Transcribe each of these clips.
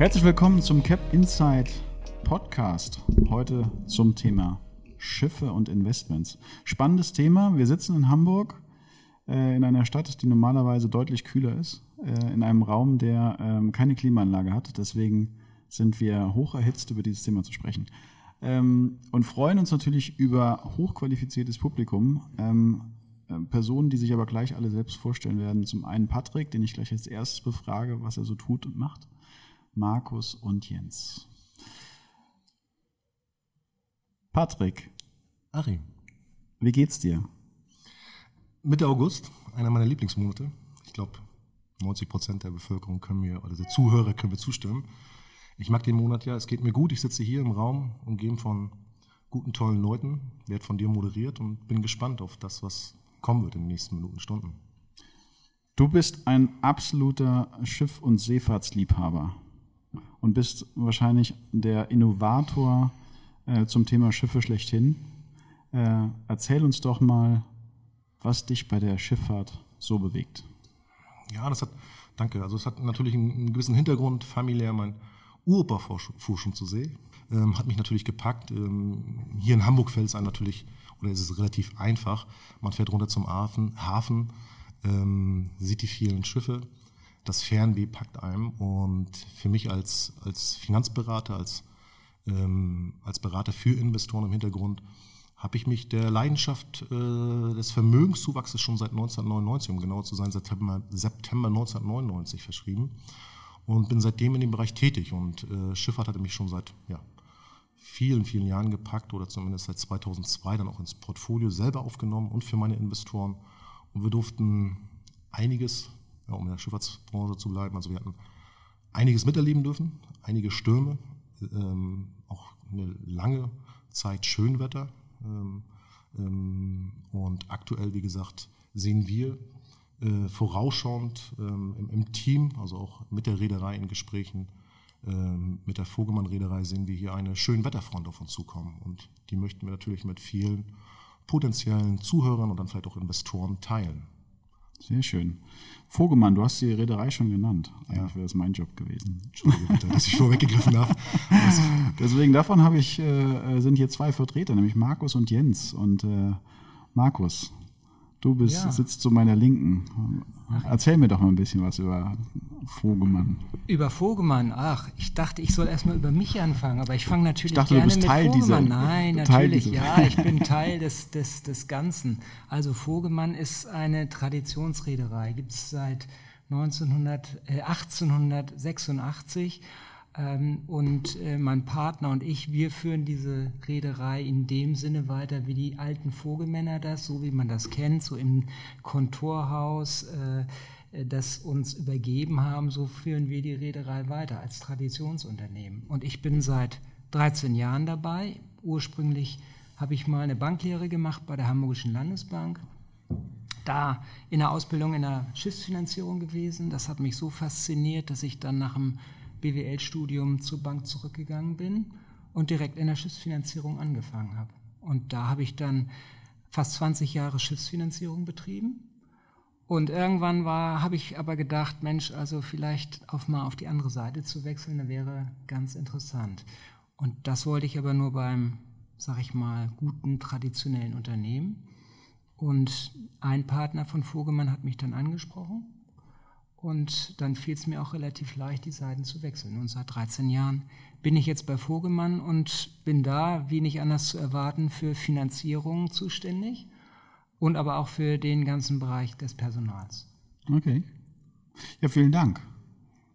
Herzlich willkommen zum Cap Insight Podcast. Heute zum Thema Schiffe und Investments. Spannendes Thema. Wir sitzen in Hamburg, äh, in einer Stadt, die normalerweise deutlich kühler ist, äh, in einem Raum, der ähm, keine Klimaanlage hat. Deswegen sind wir hoch erhitzt, über dieses Thema zu sprechen. Ähm, und freuen uns natürlich über hochqualifiziertes Publikum. Ähm, äh, Personen, die sich aber gleich alle selbst vorstellen werden. Zum einen Patrick, den ich gleich als erstes befrage, was er so tut und macht. Markus und Jens. Patrick. Achim. Wie geht's dir? Mitte August, einer meiner Lieblingsmonate. Ich glaube, 90 Prozent der Bevölkerung können mir, oder der Zuhörer können mir zustimmen. Ich mag den Monat ja, es geht mir gut. Ich sitze hier im Raum, umgeben von guten, tollen Leuten, werde von dir moderiert und bin gespannt auf das, was kommen wird in den nächsten Minuten, Stunden. Du bist ein absoluter Schiff- und Seefahrtsliebhaber und bist wahrscheinlich der Innovator äh, zum Thema Schiffe schlechthin. Äh, erzähl uns doch mal, was dich bei der Schifffahrt so bewegt. Ja, das hat, danke. Also es hat natürlich einen, einen gewissen Hintergrund, familiär. Mein Uropa fuhr schon zur See, ähm, hat mich natürlich gepackt. Ähm, hier in Hamburg fällt es einem natürlich, oder ist es relativ einfach. Man fährt runter zum Hafen, Hafen ähm, sieht die vielen Schiffe, das Fernweh packt einem. Und für mich als, als Finanzberater, als, ähm, als Berater für Investoren im Hintergrund, habe ich mich der Leidenschaft äh, des Vermögenszuwachses schon seit 1999, um genau zu sein, September, September 1999 verschrieben und bin seitdem in dem Bereich tätig. Und äh, Schifffahrt hatte mich schon seit ja, vielen, vielen Jahren gepackt oder zumindest seit 2002 dann auch ins Portfolio selber aufgenommen und für meine Investoren. Und wir durften einiges ja, um in der Schifffahrtsbranche zu bleiben. Also wir hatten einiges miterleben dürfen, einige Stürme, ähm, auch eine lange Zeit Schönwetter. Ähm, ähm, und aktuell, wie gesagt, sehen wir äh, vorausschauend ähm, im, im, Team, also auch mit der Reederei in Gesprächen, ähm, mit der Vogelmann-Reederei sehen wir hier eine schöne Wetterfront auf uns zukommen. Und die möchten wir natürlich mit vielen potenziellen Zuhörern und dann vielleicht auch Investoren teilen. Sehr schön. Vogemann, du hast die Reederei schon genannt. Eigentlich wäre das mein Job gewesen. Entschuldige bitte, dass ich vorweggegriffen habe. Deswegen davon habe ich, äh, sind hier zwei Vertreter, nämlich Markus und Jens. Und äh, Markus, Du bist, ja. sitzt zu meiner Linken. Erzähl mir doch mal ein bisschen was über Vogemann. Über Vogemann, ach, ich dachte, ich soll erstmal über mich anfangen, aber ich fange natürlich ich dachte, gerne du bist mit Teil Vogemann. Dieser, Nein, natürlich, ja, ich bin Teil des, des, des Ganzen. Also Vogemann ist eine Traditionsreederei, gibt es seit 1900, äh, 1886 ähm, und äh, mein Partner und ich, wir führen diese Reederei in dem Sinne weiter, wie die alten Vogelmänner das, so wie man das kennt, so im Kontorhaus, äh, das uns übergeben haben, so führen wir die Reederei weiter als Traditionsunternehmen. Und ich bin seit 13 Jahren dabei. Ursprünglich habe ich mal eine Banklehre gemacht bei der Hamburgischen Landesbank. Da in der Ausbildung in der Schiffsfinanzierung gewesen. Das hat mich so fasziniert, dass ich dann nach dem BWL-Studium zur Bank zurückgegangen bin und direkt in der Schiffsfinanzierung angefangen habe. Und da habe ich dann fast 20 Jahre Schiffsfinanzierung betrieben. Und irgendwann war, habe ich aber gedacht, Mensch, also vielleicht auf mal auf die andere Seite zu wechseln, das wäre ganz interessant. Und das wollte ich aber nur beim, sag ich mal, guten traditionellen Unternehmen. Und ein Partner von Vogelmann hat mich dann angesprochen und dann fiel es mir auch relativ leicht, die Seiten zu wechseln. Und seit 13 Jahren bin ich jetzt bei Vogelmann und bin da, wie nicht anders zu erwarten, für Finanzierung zuständig und aber auch für den ganzen Bereich des Personals. Okay. Ja, vielen Dank.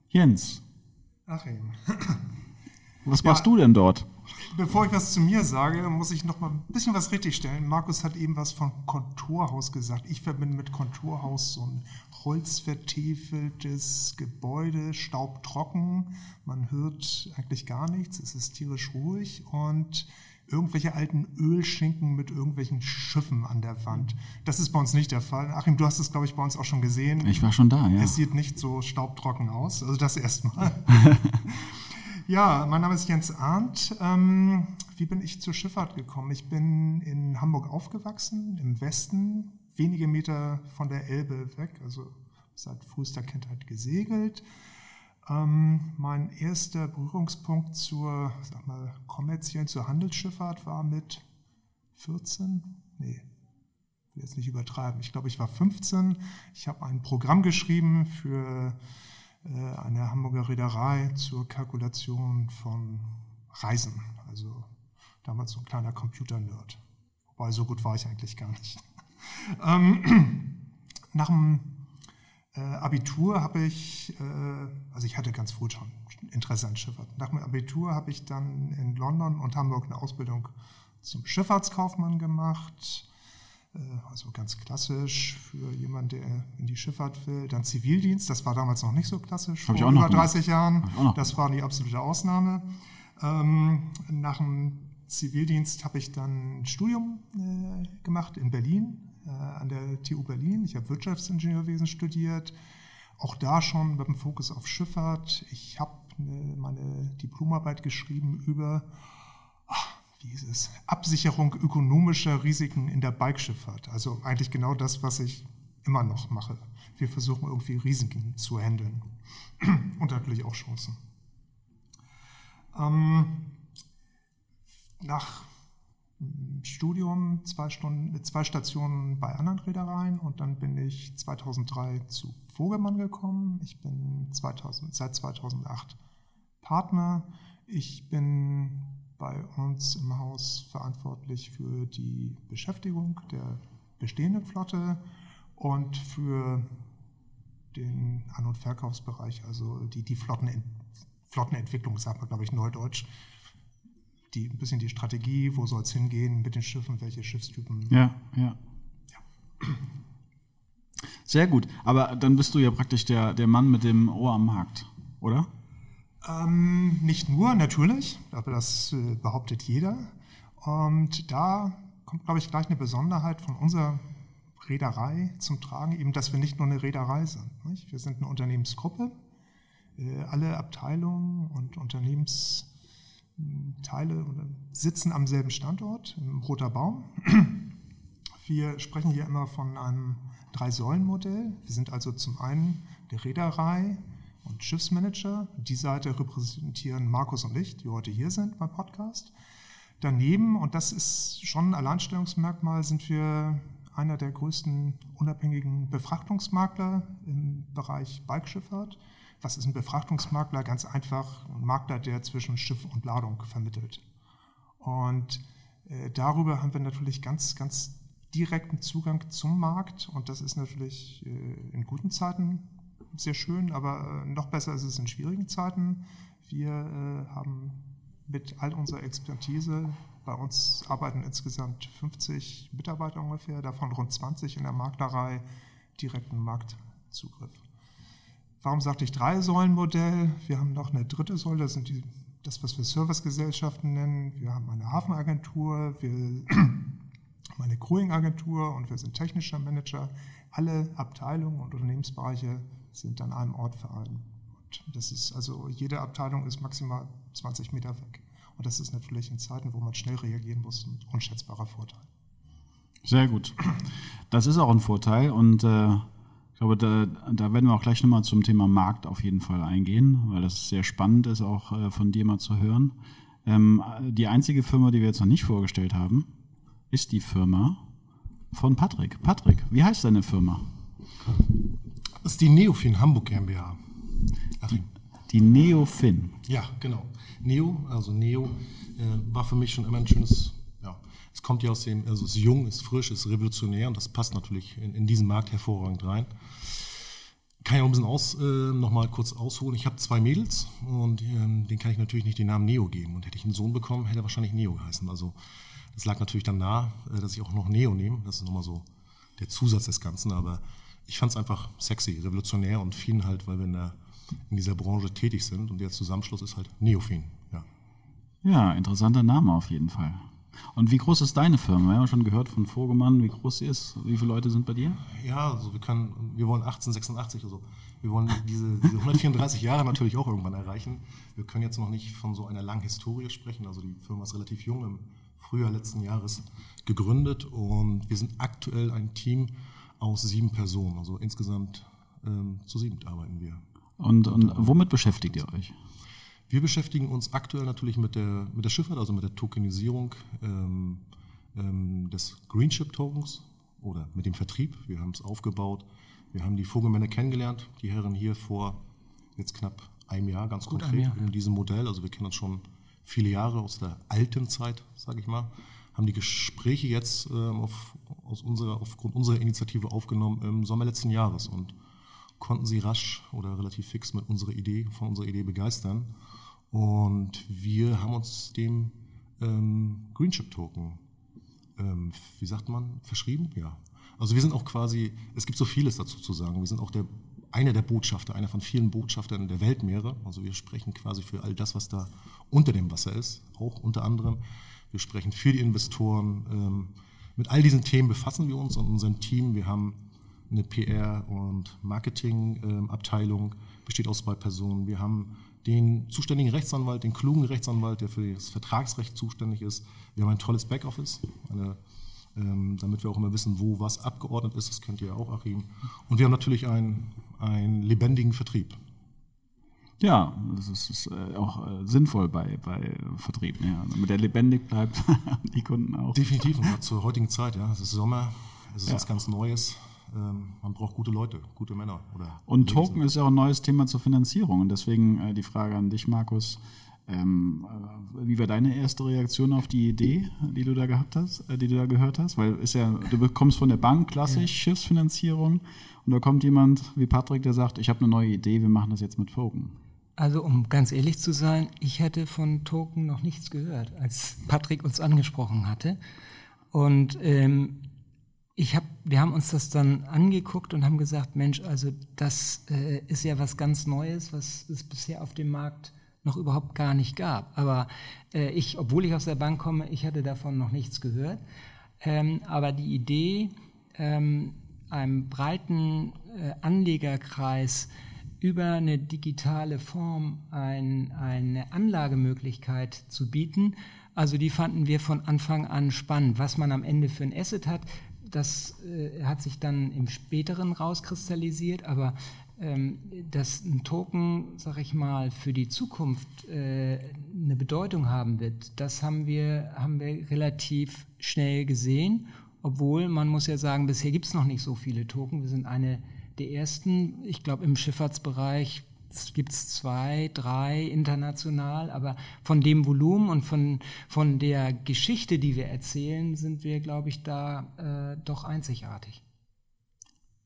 Jens. Achim. Was machst ja, du denn dort? Bevor ich was zu mir sage, muss ich noch mal ein bisschen was richtigstellen. Markus hat eben was von Konturhaus gesagt. Ich verbinde mit Konturhaus so ein holzvertiefeltes Gebäude, staubtrocken. Man hört eigentlich gar nichts. Es ist tierisch ruhig und irgendwelche alten Ölschinken mit irgendwelchen Schiffen an der Wand. Das ist bei uns nicht der Fall. Achim, du hast es, glaube ich, bei uns auch schon gesehen. Ich war schon da, ja. Es sieht nicht so staubtrocken aus. Also das erstmal. Ja, mein Name ist Jens Arndt. Ähm, wie bin ich zur Schifffahrt gekommen? Ich bin in Hamburg aufgewachsen, im Westen, wenige Meter von der Elbe weg, also seit frühester Kindheit gesegelt. Ähm, mein erster Berührungspunkt zur, sag mal, kommerziellen, zur Handelsschifffahrt war mit 14? Nee, will jetzt nicht übertreiben. Ich glaube, ich war 15. Ich habe ein Programm geschrieben für äh, eine Hamburger Reederei zur Kalkulation von Reisen. Also damals so ein kleiner Computer-Nerd. Wobei, so gut war ich eigentlich gar nicht. ähm, nach dem äh, Abitur habe ich, äh, also ich hatte ganz früh schon Interesse an Schifffahrt. Nach dem Abitur habe ich dann in London und Hamburg eine Ausbildung zum Schifffahrtskaufmann gemacht. Äh, also ganz klassisch für jemanden, der in die Schifffahrt will. Dann Zivildienst, das war damals noch nicht so klassisch, Hab ich vor über gemacht. 30 Jahren. Das war die absolute Ausnahme. Ähm, nach dem Zivildienst habe ich dann ein Studium äh, gemacht in Berlin, äh, an der TU Berlin. Ich habe Wirtschaftsingenieurwesen studiert, auch da schon mit dem Fokus auf Schifffahrt. Ich habe eine, meine Diplomarbeit geschrieben über, hieß es, Absicherung ökonomischer Risiken in der Bikeschifffahrt. Also eigentlich genau das, was ich immer noch mache. Wir versuchen irgendwie Risiken zu handeln und natürlich auch Chancen. Ähm, nach Studium zwei, Stunden, zwei Stationen bei anderen Reedereien und dann bin ich 2003 zu Vogelmann gekommen. Ich bin 2000, seit 2008 Partner. Ich bin bei uns im Haus verantwortlich für die Beschäftigung der bestehenden Flotte und für den An- und Verkaufsbereich, also die, die Flottenent Flottenentwicklung, sagt man, glaube ich, neudeutsch. Die, ein bisschen die Strategie, wo soll es hingehen mit den Schiffen, welche Schiffstypen. Ja, ja. Sehr gut. Aber dann bist du ja praktisch der, der Mann mit dem Ohr am Markt, oder? Ähm, nicht nur, natürlich, aber das äh, behauptet jeder. Und da kommt, glaube ich, gleich eine Besonderheit von unserer Reederei zum Tragen, eben, dass wir nicht nur eine Reederei sind. Nicht? Wir sind eine Unternehmensgruppe. Äh, alle Abteilungen und Unternehmensteile sitzen am selben Standort, im Roter Baum. Wir sprechen hier immer von einem Drei-Säulen-Modell. Wir sind also zum einen die Reederei und Schiffsmanager. Die Seite repräsentieren Markus und ich, die heute hier sind beim Podcast. Daneben, und das ist schon ein Alleinstellungsmerkmal, sind wir einer der größten unabhängigen Befrachtungsmakler im Bereich Bikeschifffahrt. Was ist ein Befrachtungsmakler? Ganz einfach ein Makler, der zwischen Schiff und Ladung vermittelt. Und äh, darüber haben wir natürlich ganz, ganz direkten Zugang zum Markt und das ist natürlich äh, in guten Zeiten sehr schön, aber äh, noch besser ist es in schwierigen Zeiten. Wir äh, haben mit all unserer Expertise, bei uns arbeiten insgesamt 50 Mitarbeiter ungefähr, davon rund 20 in der Maklerei, direkten Marktzugriff. Warum sagte ich Drei-Säulen-Modell? Wir haben noch eine dritte Säule, das sind die, das, was wir Servicegesellschaften nennen. Wir haben eine Hafenagentur, wir haben eine Crewing-Agentur und wir sind technischer Manager. Alle Abteilungen und Unternehmensbereiche sind an einem Ort vereint. Und das ist also, jede Abteilung ist maximal 20 Meter weg. Und das ist natürlich in Zeiten, wo man schnell reagieren muss, ein unschätzbarer Vorteil. Sehr gut. Das ist auch ein Vorteil und äh, ich glaube, da, da werden wir auch gleich nochmal zum Thema Markt auf jeden Fall eingehen, weil das sehr spannend ist, auch äh, von dir mal zu hören. Ähm, die einzige Firma, die wir jetzt noch nicht vorgestellt haben, ist die Firma von Patrick. Patrick, wie heißt deine Firma? Das ist die Neofin Hamburg GmbH. Achim. Die Neofin. Ja, genau. Neo, also Neo, äh, war für mich schon immer ein schönes, ja, es kommt ja aus dem, also es ist jung, ist frisch, ist revolutionär und das passt natürlich in, in diesen Markt hervorragend rein. Kann ich auch ein bisschen aus, äh, nochmal kurz ausholen. Ich habe zwei Mädels und ähm, denen kann ich natürlich nicht den Namen Neo geben. Und hätte ich einen Sohn bekommen, hätte er wahrscheinlich Neo geheißen. Also das lag natürlich dann nah, äh, dass ich auch noch Neo nehme. Das ist nochmal so der Zusatz des Ganzen. Aber ich fand es einfach sexy, revolutionär und Fin halt, weil wir in, der, in dieser Branche tätig sind. Und der Zusammenschluss ist halt Neofin. Ja. Ja, interessanter Name auf jeden Fall. Und wie groß ist deine Firma? Wir haben schon gehört von Vogemann, wie groß sie ist. Wie viele Leute sind bei dir? Ja, also wir können, wir wollen 1886 oder so. Wir wollen diese, diese 134 Jahre natürlich auch irgendwann erreichen. Wir können jetzt noch nicht von so einer langen Historie sprechen. Also die Firma ist relativ jung, im Frühjahr letzten Jahres gegründet und wir sind aktuell ein Team aus sieben Personen. Also insgesamt ähm, zu sieben arbeiten wir. Und, und womit beschäftigt ihr euch? Wir beschäftigen uns aktuell natürlich mit der, mit der Schifffahrt, also mit der Tokenisierung ähm, ähm, des Greenship Tokens oder mit dem Vertrieb. Wir haben es aufgebaut. Wir haben die Vogelmänner kennengelernt, die Herren hier vor jetzt knapp einem Jahr ganz Gut konkret Jahr. in diesem Modell. Also wir kennen uns schon viele Jahre aus der alten Zeit, sage ich mal. Haben die Gespräche jetzt ähm, auf, aus unserer, aufgrund unserer Initiative aufgenommen im Sommer letzten Jahres und konnten sie rasch oder relativ fix mit unserer Idee, von unserer Idee begeistern. Und wir haben uns dem ähm, Greenship Token, ähm, wie sagt man, verschrieben? Ja. Also wir sind auch quasi, es gibt so vieles dazu zu sagen. Wir sind auch der, einer der Botschafter, einer von vielen Botschaftern der Weltmeere. Also wir sprechen quasi für all das, was da unter dem Wasser ist, auch unter anderem. Wir sprechen für die Investoren. Ähm, mit all diesen Themen befassen wir uns und unser Team. Wir haben eine PR- und Marketingabteilung, besteht aus zwei Personen. Wir haben den zuständigen Rechtsanwalt, den klugen Rechtsanwalt, der für das Vertragsrecht zuständig ist. Wir haben ein tolles Backoffice, eine, ähm, damit wir auch immer wissen, wo was abgeordnet ist. Das kennt ihr ja auch, Achim. Und wir haben natürlich einen, einen lebendigen Vertrieb. Ja, das ist, ist äh, auch äh, sinnvoll bei, bei Vertrieb, ja, damit der lebendig bleibt, die Kunden auch. Definitiv, und zur heutigen Zeit, ja. Es ist Sommer, es ist Ja. was ganz Neues. Ähm, man braucht gute Leute, gute Männer. Oder Und Token ist ja auch ein neues Thema zur Finanzierung. Und deswegen äh, die Frage an dich, Markus. Ähm, äh, wie war deine erste Reaktion auf die Idee, die du da gehabt hast, äh, die du da gehört hast? Weil ist ja, du bekommst von der Bank klassisch Schiffsfinanzierung und da kommt jemand wie Patrick, der sagt, ich habe eine neue Idee, wir machen das jetzt mit Token. Also um ganz ehrlich zu sein, ich hätte von Token noch nichts gehört, als Patrick uns angesprochen hatte. Und ähm, ich hab, wir haben uns das dann angeguckt und haben gesagt, Mensch, also das äh, ist ja was ganz Neues, was es bisher auf dem Markt noch überhaupt gar nicht gab. Aber äh, ich, obwohl ich aus der Bank komme, ich hatte davon noch nichts gehört. Ähm, aber die Idee, ähm, einem breiten äh, Anlegerkreis über eine digitale Form ein, eine Anlagemöglichkeit zu bieten. Also die fanden wir von Anfang an spannend. Was man am Ende für ein Asset hat, das äh, hat sich dann im späteren rauskristallisiert, aber dass ein Token, sag ich mal, für die Zukunft äh, eine Bedeutung haben wird, das haben wir, haben wir relativ schnell gesehen. Obwohl, man muss ja sagen, bisher gibt es noch nicht so viele Token. Wir sind eine der ersten. Ich glaube, im Schifffahrtsbereich gibt es zwei, drei international, aber von dem Volumen und von, von der Geschichte, die wir erzählen, sind wir, glaube ich, da äh, doch einzigartig.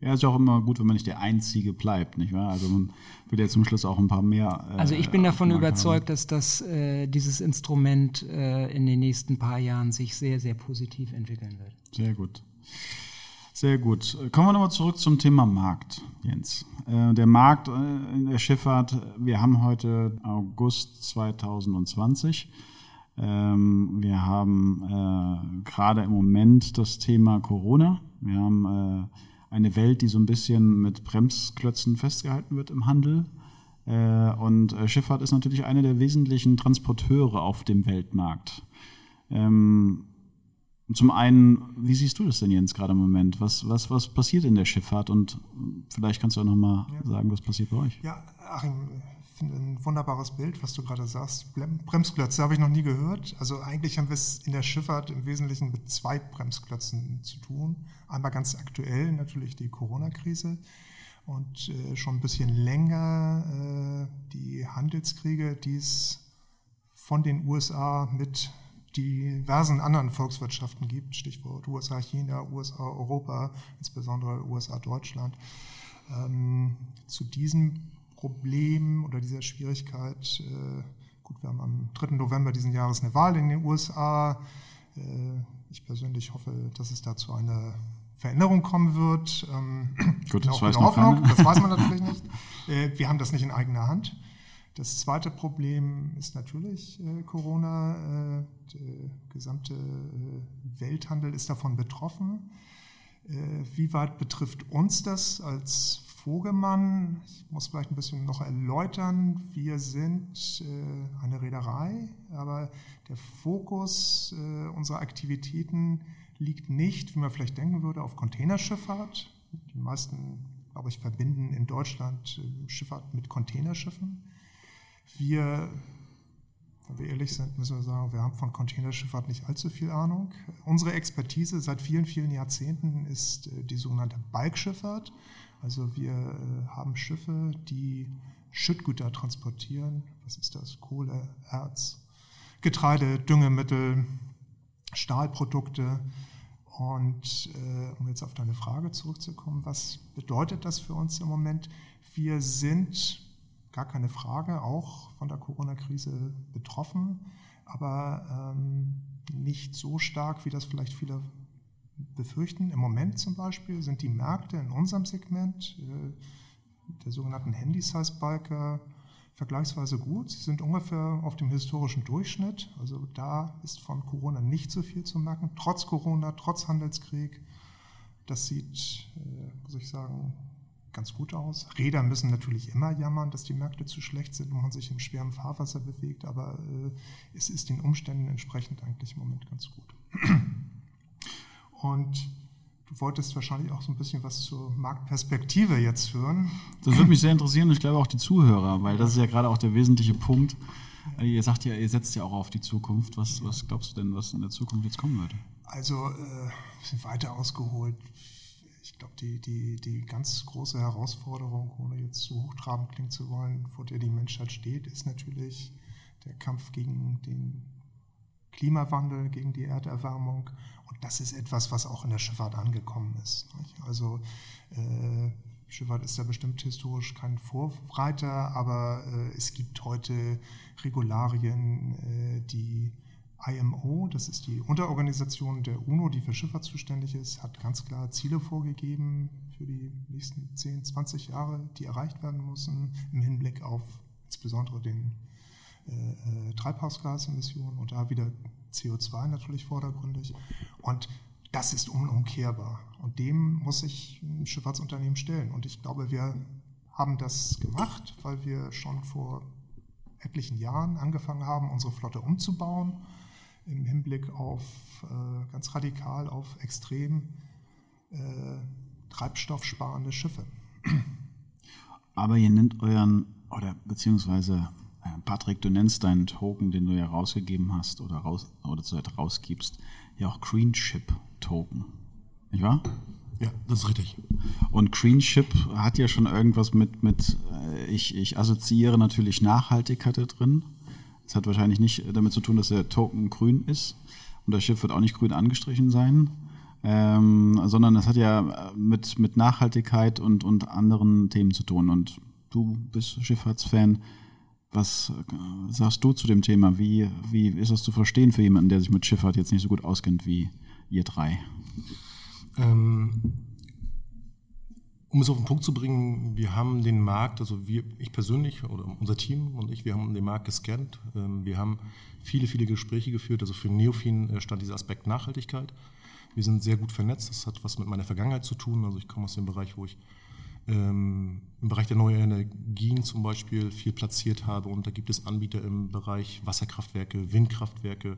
Ja, ist ja auch immer gut, wenn man nicht der Einzige bleibt, nicht wahr? Also man will ja zum Schluss auch ein paar mehr. Äh, Also ich bin davon überzeugt, dass das, äh, dieses Instrument äh, in den nächsten paar Jahren sich sehr, sehr positiv entwickeln wird. Haben. Sehr gut. Sehr gut. Kommen wir nochmal zurück zum Thema Markt, Jens. Äh, der Markt äh, in der Schifffahrt, wir haben heute August 2020. Ähm, wir haben äh, gerade im Moment das Thema Corona. Wir haben eine Welt, die so ein bisschen mit Bremsklötzen festgehalten wird im Handel. Äh, und äh, Schifffahrt ist natürlich einer der wesentlichen Transporteure auf dem Weltmarkt. Ähm, zum einen, wie siehst du das denn, Jens, gerade im Moment? Was, was, was passiert in der Schifffahrt? Und vielleicht kannst du auch nochmal sagen, was passiert bei euch. Ja, Achim, ein wunderbares Bild, was du gerade sagst. Bremsklötze habe ich noch nie gehört. Also eigentlich haben wir es in der Schifffahrt im Wesentlichen mit zwei Bremsklötzen zu tun. Einmal ganz aktuell natürlich die Corona-Krise und äh, schon ein bisschen länger äh, die Handelskriege, die es von den USA mit diversen anderen Volkswirtschaften gibt, Stichwort USA, China, USA, Europa, insbesondere USA, Deutschland. Ähm, zu diesem Problem oder dieser Schwierigkeit, äh, gut, wir haben am 3. November diesen Jahres eine Wahl in den USA. Äh, ich persönlich hoffe, dass es dazu eine Veränderung kommen wird. Ähm, Gut, das weiß Hoffnung. Das weiß man natürlich nicht. Äh, wir haben das nicht in eigener Hand. Das zweite Problem ist natürlich äh, Corona. Äh, der gesamte äh, Welthandel ist davon betroffen. Wie weit betrifft uns das als Vogelmann? Ich muss vielleicht ein bisschen noch erläutern. Wir sind äh, eine Reederei, aber der Fokus äh, unserer Aktivitäten liegt nicht, wie man vielleicht denken würde, auf Containerschifffahrt. Die meisten glaube ich, verbinden in Deutschland äh, Schifffahrt mit Containerschiffen. Wir, wenn wir ehrlich sind, müssen wir sagen, wir haben von Containerschifffahrt nicht allzu viel Ahnung. Unsere Expertise seit vielen, vielen Jahrzehnten ist äh, die sogenannte Balkschifffahrt. Also wir äh, haben Schiffe, die Schüttgüter transportieren. Was ist das? Kohle, Erz, Getreide, Düngemittel, Stahlprodukte. Und äh, um jetzt auf deine Frage zurückzukommen, was bedeutet das für uns im Moment? Wir sind, gar keine Frage, auch von der Corona-Krise betroffen, aber ähm, nicht so stark, wie das vielleicht viele befürchten. Im Moment zum Beispiel sind die Märkte in unserem Segment, äh, der sogenannten Handy-Size-Biker, vergleichsweise gut. Sie sind ungefähr auf dem historischen Durchschnitt. Also da ist von Corona nicht so viel zu merken. Trotz Corona, trotz Handelskrieg. Das sieht, äh, muss ich sagen, ganz gut aus. Räder müssen natürlich immer jammern, dass die Märkte zu schlecht sind und man sich im schweren Fahrwasser bewegt, aber äh, es ist den Umständen entsprechend eigentlich im Moment ganz gut. Und Du wolltest wahrscheinlich auch so ein bisschen was zur Marktperspektive jetzt hören. Das würde mich sehr interessieren und ich glaube auch die Zuhörer, weil das ist ja gerade auch der wesentliche Punkt. Ihr sagt ja, ihr setzt ja auch auf die Zukunft. Was, was glaubst du denn, was in der Zukunft jetzt kommen wird? Also, äh, sind weiter ausgeholt. Ich glaube, die, die, die ganz große Herausforderung, ohne jetzt zu hochtrabend klingen zu wollen, vor der die Menschheit steht, ist natürlich der Kampf gegen den Klimawandel, gegen die Erderwärmung. Und das ist etwas, was auch in der Schifffahrt angekommen ist. Also äh, Schifffahrt ist ja bestimmt historisch kein Vorreiter, aber äh, es gibt heute Regularien, äh, die IMO, das ist die Unterorganisation der UNO, die für Schifffahrt zuständig ist, hat ganz klar Ziele vorgegeben für die nächsten 10, 20 Jahre, die erreicht werden müssen im Hinblick auf insbesondere den äh, Treibhausgasemissionen und da wieder CO2 natürlich vordergründig. Und das ist unumkehrbar. Und dem muss sich ein Schifffahrtsunternehmen stellen. Und ich glaube, wir haben das gemacht, weil wir schon vor etlichen Jahren angefangen haben, unsere Flotte umzubauen im Hinblick auf äh, ganz radikal auf extrem äh, treibstoffsparende Schiffe. Aber ihr nennt euren, oder beziehungsweise Patrick, du nennst deinen Token, den du ja rausgegeben hast oder, raus, oder zurzeit rausgibst, ja auch Green Chip Token. Nicht wahr? Ja, das ist richtig. Und Green Chip hat ja schon irgendwas mit, mit äh, ich, ich assoziiere natürlich Nachhaltigkeit da drin. Es hat wahrscheinlich nicht damit zu tun, dass der Token grün ist und das Schiff wird auch nicht grün angestrichen sein, ähm, sondern es hat ja mit, mit Nachhaltigkeit und, und anderen Themen zu tun. Und du bist Schifffahrtsfan. Was äh, sagst du zu dem Thema? Wie, wie ist das zu verstehen für jemanden, der sich mit Schifffahrt jetzt nicht so gut auskennt wie ihr drei? Ähm, um es auf den Punkt zu bringen, wir haben den Markt, also wir, ich persönlich oder unser Team und ich, wir haben den Markt gescannt. Ähm, wir haben viele, viele Gespräche geführt. Also für Neofin äh, stand dieser Aspekt Nachhaltigkeit. Wir sind sehr gut vernetzt. Das hat was mit meiner Vergangenheit zu tun. Also ich komme aus dem Bereich, wo ich ähm, im Bereich der neuen Energien zum Beispiel viel platziert habe. Und da gibt es Anbieter im Bereich Wasserkraftwerke, Windkraftwerke.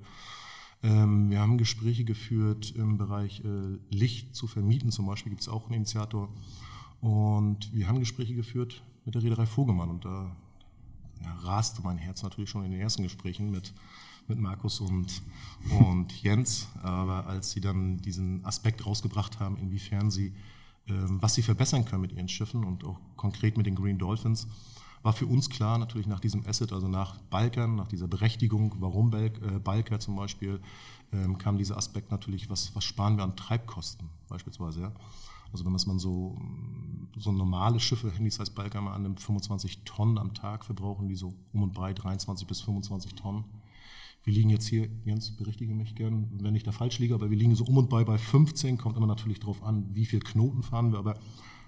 Ähm, wir haben Gespräche geführt im Bereich äh, Licht zu vermieten, zum Beispiel gibt es auch einen Initiator. Und wir haben Gespräche geführt mit der Reederei Vogemann. Und da ja, raste mein Herz natürlich schon in den ersten Gesprächen mit, mit Markus und, und Jens. Aber als sie dann diesen Aspekt rausgebracht haben, inwiefern sie was sie verbessern können mit ihren Schiffen und auch konkret mit den Green Dolphins, war für uns klar, natürlich nach diesem Asset, also nach Balkern, nach dieser Berechtigung, warum äh, Balker zum Beispiel, ähm, kam dieser Aspekt natürlich, was, was sparen wir an Treibkosten beispielsweise. Also wenn man so, so normale Schiffe, Handys heißt Balker mal annimmt, 25 Tonnen am Tag verbrauchen die so um und bei 23 bis 25 Tonnen. Wir liegen jetzt hier, Jens, berichtige mich gern, wenn ich da falsch liege, aber wir liegen so um und bei bei 15, kommt immer natürlich darauf an, wie viel Knoten fahren wir, aber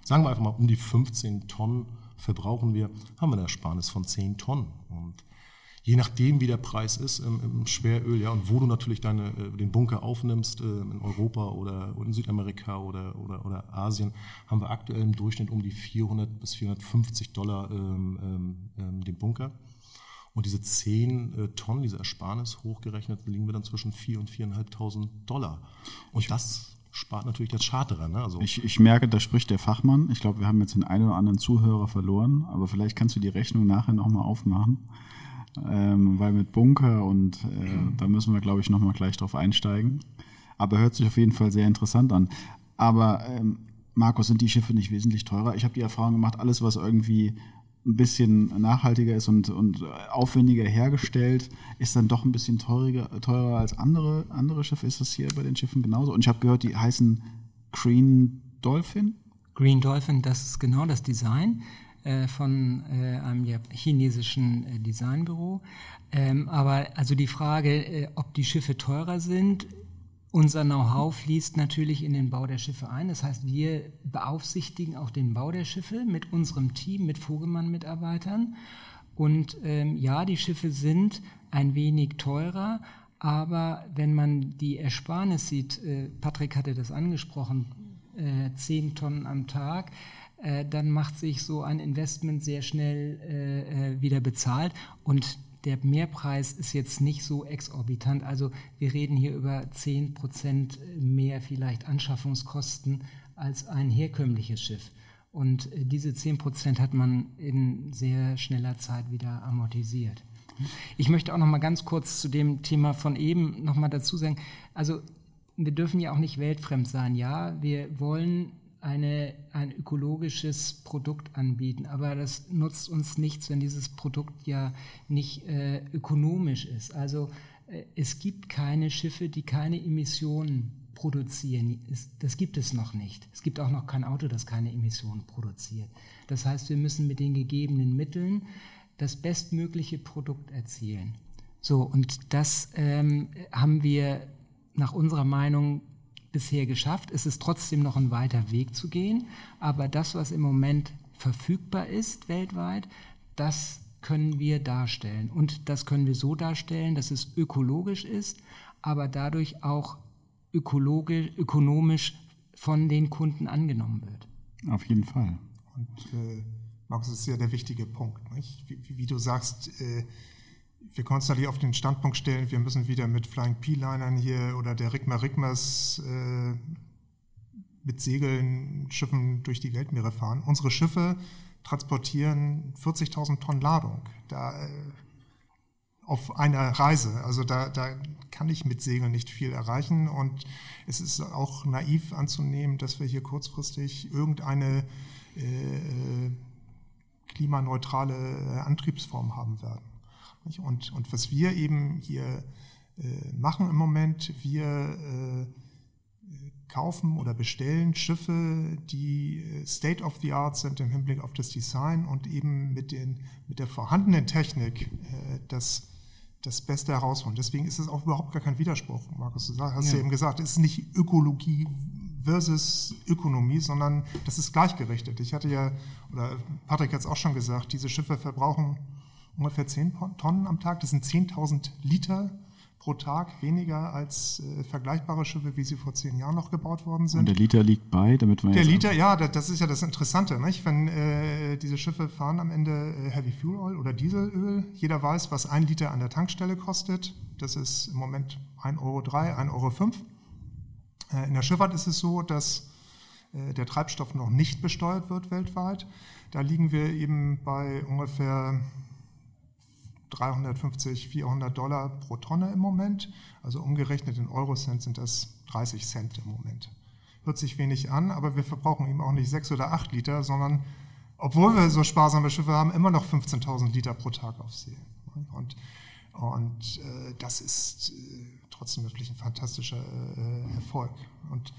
sagen wir einfach mal, um die 15 Tonnen verbrauchen wir, haben wir eine Ersparnis von 10 Tonnen. Und je nachdem, wie der Preis ist im, im Schweröl, ja, und wo du natürlich deine, äh, den Bunker aufnimmst, äh, in Europa oder in Südamerika oder, oder, oder Asien, haben wir aktuell im Durchschnitt um die 400 bis 450 Dollar ähm, ähm, ähm den Bunker. Und diese 10 äh, Tonnen, diese Ersparnis hochgerechnet, liegen wir dann zwischen 4.000 und 4.500 Dollar. Und das spart natürlich der Charterer. Ne? Also ich, ich merke, da spricht der Fachmann. Ich glaube, wir haben jetzt den einen oder anderen Zuhörer verloren, aber vielleicht kannst du die Rechnung nachher nochmal aufmachen. Ähm, weil mit Bunker und äh, da müssen wir, glaube ich, nochmal gleich drauf einsteigen. Aber hört sich auf jeden Fall sehr interessant an. Aber ähm, Markus, sind die Schiffe nicht wesentlich teurer? Ich habe die Erfahrung gemacht, alles, was irgendwie ein bisschen nachhaltiger ist und, und aufwendiger hergestellt, ist dann doch ein bisschen teurer, teurer als andere, andere Schiffe. Ist das hier bei den Schiffen genauso? Und ich habe gehört, die heißen Green Dolphin? Green Dolphin, das ist genau das Design äh, von äh, einem chinesischen äh, Designbüro. Ähm, aber also die Frage, äh, ob die Schiffe teurer sind, unser Know-how fließt natürlich in den Bau der Schiffe ein. Das heißt, wir beaufsichtigen auch den Bau der Schiffe mit unserem Team, mit Vogelmann-Mitarbeitern. Und ähm, ja, die Schiffe sind ein wenig teurer, aber wenn man die Ersparnis sieht, äh, Patrick hatte das angesprochen, äh, 10 Tonnen am Tag, äh, dann macht sich so ein Investment sehr schnell äh, äh, wieder bezahlt. Und der Mehrpreis ist jetzt nicht so exorbitant. Also wir reden hier über 10 Prozent mehr vielleicht Anschaffungskosten als ein herkömmliches Schiff. Und äh, diese 10 Prozent hat man in sehr schneller Zeit wieder amortisiert. Ich möchte auch noch mal ganz kurz zu dem Thema von eben noch mal dazu sagen. Also wir dürfen ja auch nicht weltfremd sein. Ja, wir wollen eine, ein ökologisches Produkt anbieten. Aber das nutzt uns nichts, wenn dieses Produkt ja nicht äh, ökonomisch ist. Also äh, es gibt keine Schiffe, die keine Emissionen produzieren. Das gibt es noch nicht. Es gibt auch noch kein Auto, das keine Emissionen produziert. Das heißt, wir müssen mit den gegebenen Mitteln das bestmögliche Produkt erzielen. So, und das ähm, haben wir nach unserer Meinung bisher geschafft. Es ist trotzdem noch ein weiter Weg zu gehen, aber das, was im Moment verfügbar ist weltweit, das können wir darstellen. Und das können wir so darstellen, dass es ökologisch ist, aber dadurch auch ökologisch, ökonomisch von den Kunden angenommen wird. Auf jeden Fall. Und äh, Markus, das ist ja der wichtige Punkt. Wie, wie, wie, du sagst, äh, wir können uns natürlich auf den Standpunkt stellen, wir müssen wieder mit Flying P-Linern hier oder der Rigma Rigmas äh, mit Segeln, Schiffen durch die Weltmeere fahren. Unsere Schiffe transportieren 40.000 Tonnen Ladung da, äh, auf einer Reise. Also da, da kann ich mit Segeln nicht viel erreichen und es ist auch naiv anzunehmen, dass wir hier kurzfristig irgendeine äh, äh klimaneutrale äh, Antriebsform haben werden. Und, und was wir eben hier äh, machen im Moment, wir äh, kaufen oder bestellen Schiffe, die äh, State of the Art sind im Hinblick auf das Design und eben mit, den, mit der vorhandenen Technik äh, das, das Beste herausholen. Deswegen ist es auch überhaupt gar kein Widerspruch, Markus. Du hast ja, ja eben gesagt, es ist nicht Ökologie versus Ökonomie, sondern das ist gleichgerichtet. Ich hatte ja, oder Patrick hat es auch schon gesagt, diese Schiffe verbrauchen ungefähr 10 Tonnen am Tag. Das sind 10.000 Liter pro Tag weniger als äh, vergleichbare Schiffe, wie sie vor zehn Jahren noch gebaut worden sind. Und der Liter liegt bei, damit wir Der Liter, ja, das ist ja das Interessante, nicht? wenn äh, diese Schiffe fahren am Ende äh, Heavy Fuel Oil oder Dieselöl. Jeder weiß, was ein Liter an der Tankstelle kostet. Das ist im Moment 1,03 Euro, 1,05 Euro. Äh, in der Schifffahrt ist es so, dass äh, der Treibstoff noch nicht besteuert wird weltweit. Da liegen wir eben bei ungefähr 350, 400 Dollar pro Tonne im Moment. Also umgerechnet in Eurocent sind das 30 Cent im Moment. Hört sich wenig an, aber wir verbrauchen eben auch nicht 6 oder 8 Liter, sondern obwohl wir so sparsame Schiffe haben, immer noch 15.000 Liter pro Tag auf See. Und, und äh, das ist äh, trotzdem wirklich ein fantastischer äh, Erfolg. Und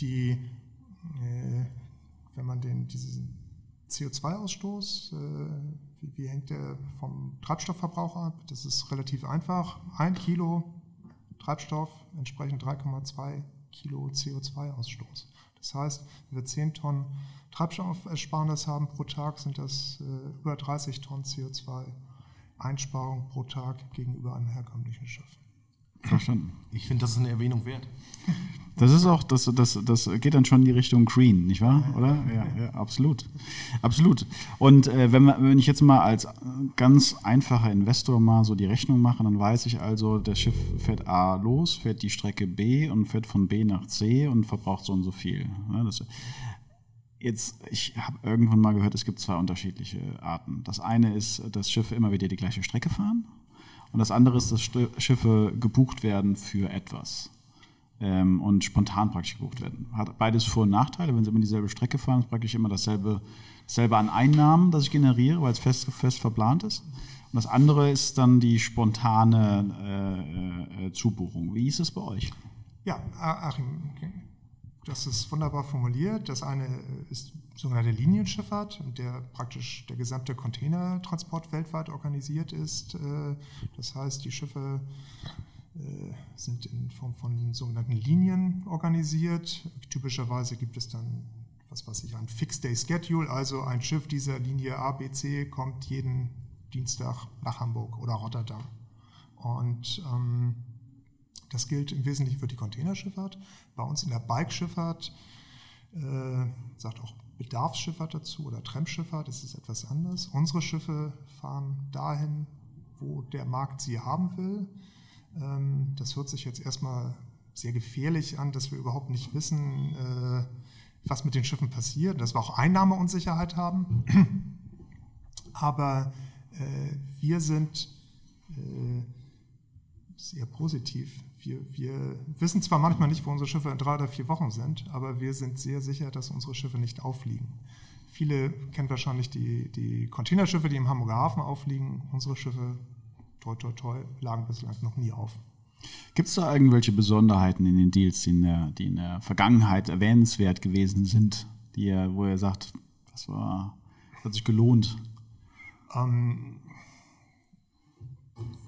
die, äh, wenn man den, diesen CO2-Ausstoß äh, wie, hängt der vom Treibstoffverbrauch ab? Das ist relativ einfach. Ein Kilo Treibstoff entsprechend 3,2 Kilo CO2-Ausstoß. Das heißt, wenn wir 10 Tonnen Treibstoffersparnis haben pro Tag, sind das äh, über 30 Tonnen CO2-Einsparung pro Tag gegenüber einem herkömmlichen Schiff. Verstanden. Ich finde, das ist eine Erwähnung wert. Das ist auch, das, das, das geht dann schon in die Richtung Green, nicht wahr? Oder? Ja, ja absolut. Absolut. Und äh, wenn, man, wenn ich jetzt mal als ganz einfacher Investor mal so die Rechnung mache, dann weiß ich also, das Schiff fährt A los, fährt die Strecke B und fährt von B nach C und verbraucht so und so viel. Ja, das, Jetzt, ich habe irgendwann mal gehört, es gibt zwei unterschiedliche Arten. Das eine ist, dass Schiffe immer wieder die gleiche Strecke fahren. Und das andere ist, dass Schiffe gebucht werden für etwas ähm, und spontan praktisch gebucht werden. Hat beides Vor- und Nachteile. Wenn Sie immer dieselbe Strecke fahren, ist praktisch immer dasselbe, dasselbe an Einnahmen, das ich generiere, weil es fest, fest verplant ist. Und das andere ist dann die spontane äh, äh, Zubuchung. Wie ist es bei euch? Ja, Achim, das ist wunderbar formuliert. Das eine ist sogenannte Linienschifffahrt, in der praktisch der gesamte Containertransport weltweit organisiert ist. Äh, das heißt, die Schiffe äh, sind in Form von sogenannten Linien organisiert. Typischerweise gibt es dann, was weiß ich, ein Fixed Day Schedule, also ein Schiff dieser Linie A, B, C kommt jeden Dienstag nach Hamburg oder Rotterdam. Und ähm, das gilt im Wesentlichen für die Containerschifffahrt. Bei uns in der Bikeschifffahrt äh, sagt auch Bedarfsschifffahrt dazu oder Tramschifffahrt, das ist etwas anders. Unsere Schiffe fahren dahin, wo der Markt sie haben will. Ähm, das hört sich jetzt erstmal sehr gefährlich an, dass wir überhaupt nicht wissen, äh, was mit den Schiffen passiert, dass wir auch Einnahmeunsicherheit haben. Aber äh, wir sind äh, sehr positiv. Wir, wir, wissen zwar manchmal nicht, wo unsere Schiffe in drei oder vier Wochen sind, aber wir sind sehr sicher, dass unsere Schiffe nicht aufliegen. Viele kennen wahrscheinlich die, die Containerschiffe, die im Hamburger Hafen aufliegen. Unsere Schiffe toi, toi, toi, lagen bislang noch nie auf. Gibt es da irgendwelche Besonderheiten in den Deals, die in der, die in der Vergangenheit erwähnenswert gewesen sind, die wo ihr sagt, das war, das hat sich gelohnt? Ähm,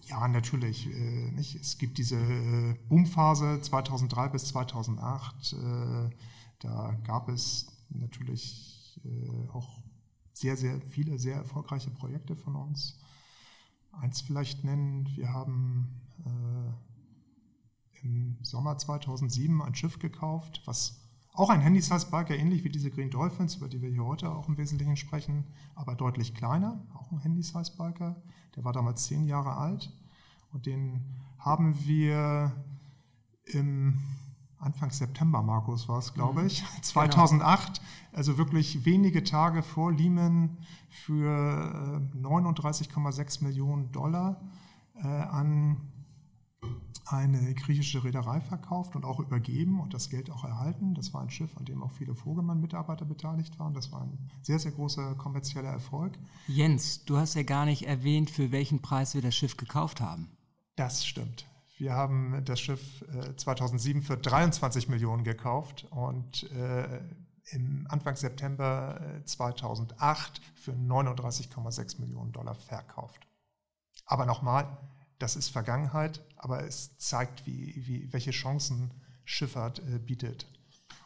ja, natürlich. Äh, nicht. Es gibt diese äh, Boomphase 2003 bis 2008. Äh, da gab es natürlich äh, auch sehr, sehr viele sehr erfolgreiche Projekte von uns eins vielleicht nennen. Wir haben äh, im Sommer 2007 ein Schiff gekauft, was auch ein Handy-Size-Biker, ähnlich wie diese Green Dolphins, über die wir hier heute auch im Wesentlichen sprechen, aber deutlich kleiner, auch ein Handy-Size-Biker. Der war damals zehn Jahre alt und den haben wir im Anfang September, Markus war es, glaube mhm. ich, mhm. 2008, genau. also wirklich wenige Tage vor Lehman für 39,6 äh, Millionen Dollar äh, an eine griechische Reederei verkauft und auch übergeben und das Geld auch erhalten. Das war ein Schiff, an dem auch viele Vogelmann-Mitarbeiter beteiligt waren. Das war ein sehr, sehr großer kommerzieller Erfolg. Jens, du hast ja gar nicht erwähnt, für welchen Preis wir das Schiff gekauft haben. Das stimmt. Wir haben das Schiff 2007 äh, für 23 Millionen gekauft und äh, im Anfang September 2008 äh, für 39,6 Millionen Dollar verkauft. Aber nochmal, das ist Vergangenheit, aber es zeigt, wie, wie, welche Chancen Schifffahrt bietet.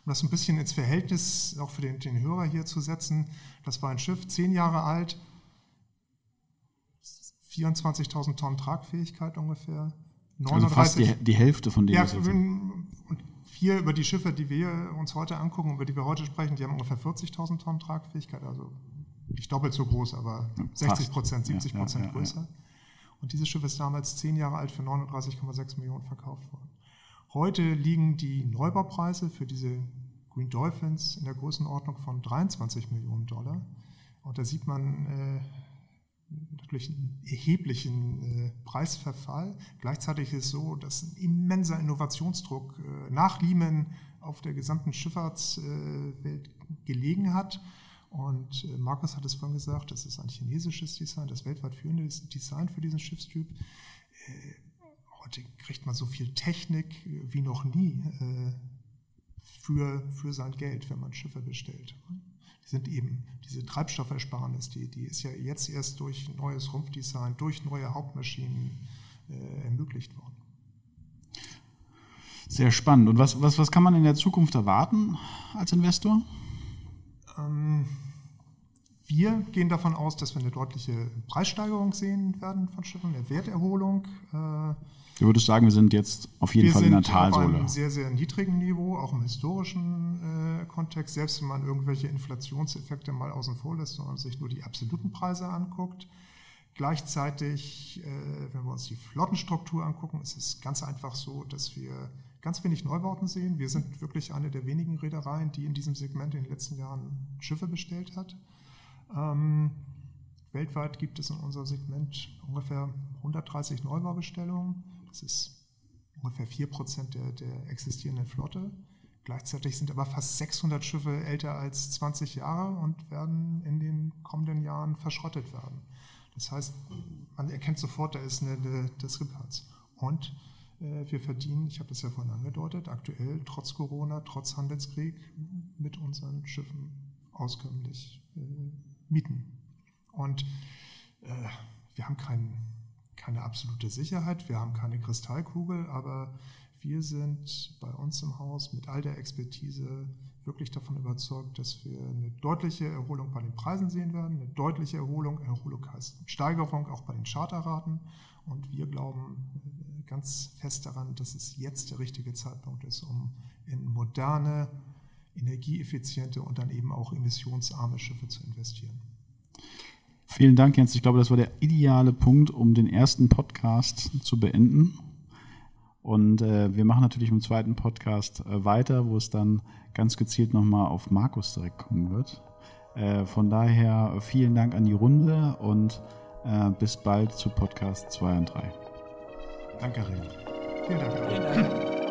Um das ein bisschen ins Verhältnis auch für den, den Hörer hier zu setzen, das war ein Schiff, zehn Jahre alt, 24.000 Tonnen Tragfähigkeit ungefähr, 39, also fast die, die, Hälfte von dem. Ja, und vier über die Schiffe, die wir uns heute angucken, über die wir heute sprechen, die haben ungefähr 40.000 Tonnen Tragfähigkeit, also nicht doppelt so groß, aber 60 Prozent, 70 Prozent ja, ja, größer. Und dieses Schiff ist damals zehn Jahre alt für 39,6 Millionen verkauft worden. Heute liegen die Neubaupreise für diese Green Dolphins in der Größenordnung von 23 Millionen Dollar. Und da sieht man, äh, natürlich einen erheblichen äh, Preisverfall. Gleichzeitig ist es so, dass ein immenser Innovationsdruck äh, nach Lehman auf der gesamten Schifffahrtswelt gelegen hat. Und äh, Markus hat es vorhin gesagt, das ist ein chinesisches Design, das weltweit führende Design für diesen Schiffstyp. Äh, heute kriegt man so viel Technik wie noch nie äh, für, für sein Geld, wenn man Schiffe bestellt sind eben diese Treibstoffersparnis, die, die ist ja jetzt erst durch neues Rumpfdesign, durch neue Hauptmaschinen äh, ermöglicht worden. Sehr spannend. Und was, was, was kann man in der Zukunft erwarten als Investor? Ähm, wir gehen davon aus, dass wir eine deutliche Preissteigerung sehen werden von Schiffen, eine Werterholung. Äh, Du würdest sagen, wir sind jetzt auf jeden wir Fall in der sind auf Talsohle. einem sehr, sehr niedrigen Niveau, auch im historischen äh, Kontext, selbst wenn man irgendwelche Inflationseffekte mal außen vor lässt und sich nur die absoluten Preise anguckt. Gleichzeitig, äh, wenn wir uns die Flottenstruktur angucken, ist es ganz einfach so, dass wir ganz wenig Neubauten sehen. Wir sind wirklich eine der wenigen Reedereien, die in diesem Segment in den letzten Jahren Schiffe bestellt hat. Ähm, weltweit gibt es in unserem Segment ungefähr 130 Neubaubestellungen. Das ist ungefähr 4% der, der existierenden Flotte. Gleichzeitig sind aber fast 600 Schiffe älter als 20 Jahre und werden in den kommenden Jahren verschrottet werden. Das heißt, man erkennt sofort, da ist eine, eine Diskrepanz. Und äh, wir verdienen, ich habe das ja vorhin angedeutet, aktuell trotz Corona, trotz Handelskrieg mit unseren Schiffen auskömmlich äh, Mieten. Und äh, wir haben kein, keine absolute Sicherheit, wir haben keine Kristallkugel, aber wir sind bei uns im Haus mit all der Expertise wirklich davon überzeugt, dass wir eine deutliche Erholung bei den Preisen sehen werden, eine deutliche Erholung, Erholung heißt Steigerung auch bei den Charterraten. Und wir glauben ganz fest daran, dass es jetzt der richtige Zeitpunkt ist, um in moderne, energieeffiziente und dann eben auch emissionsarme Schiffe zu investieren. Vielen Dank, Jens. Ich glaube, das war der ideale Punkt, um den ersten Podcast zu beenden. Und äh, wir machen natürlich im zweiten Podcast äh, weiter, wo es dann ganz gezielt nochmal auf Markus direkt kommen wird. Äh, von daher vielen Dank an die Runde und äh, bis bald zu Podcast 2 und 3. Danke, René. Vielen Dank. Vielen Dank.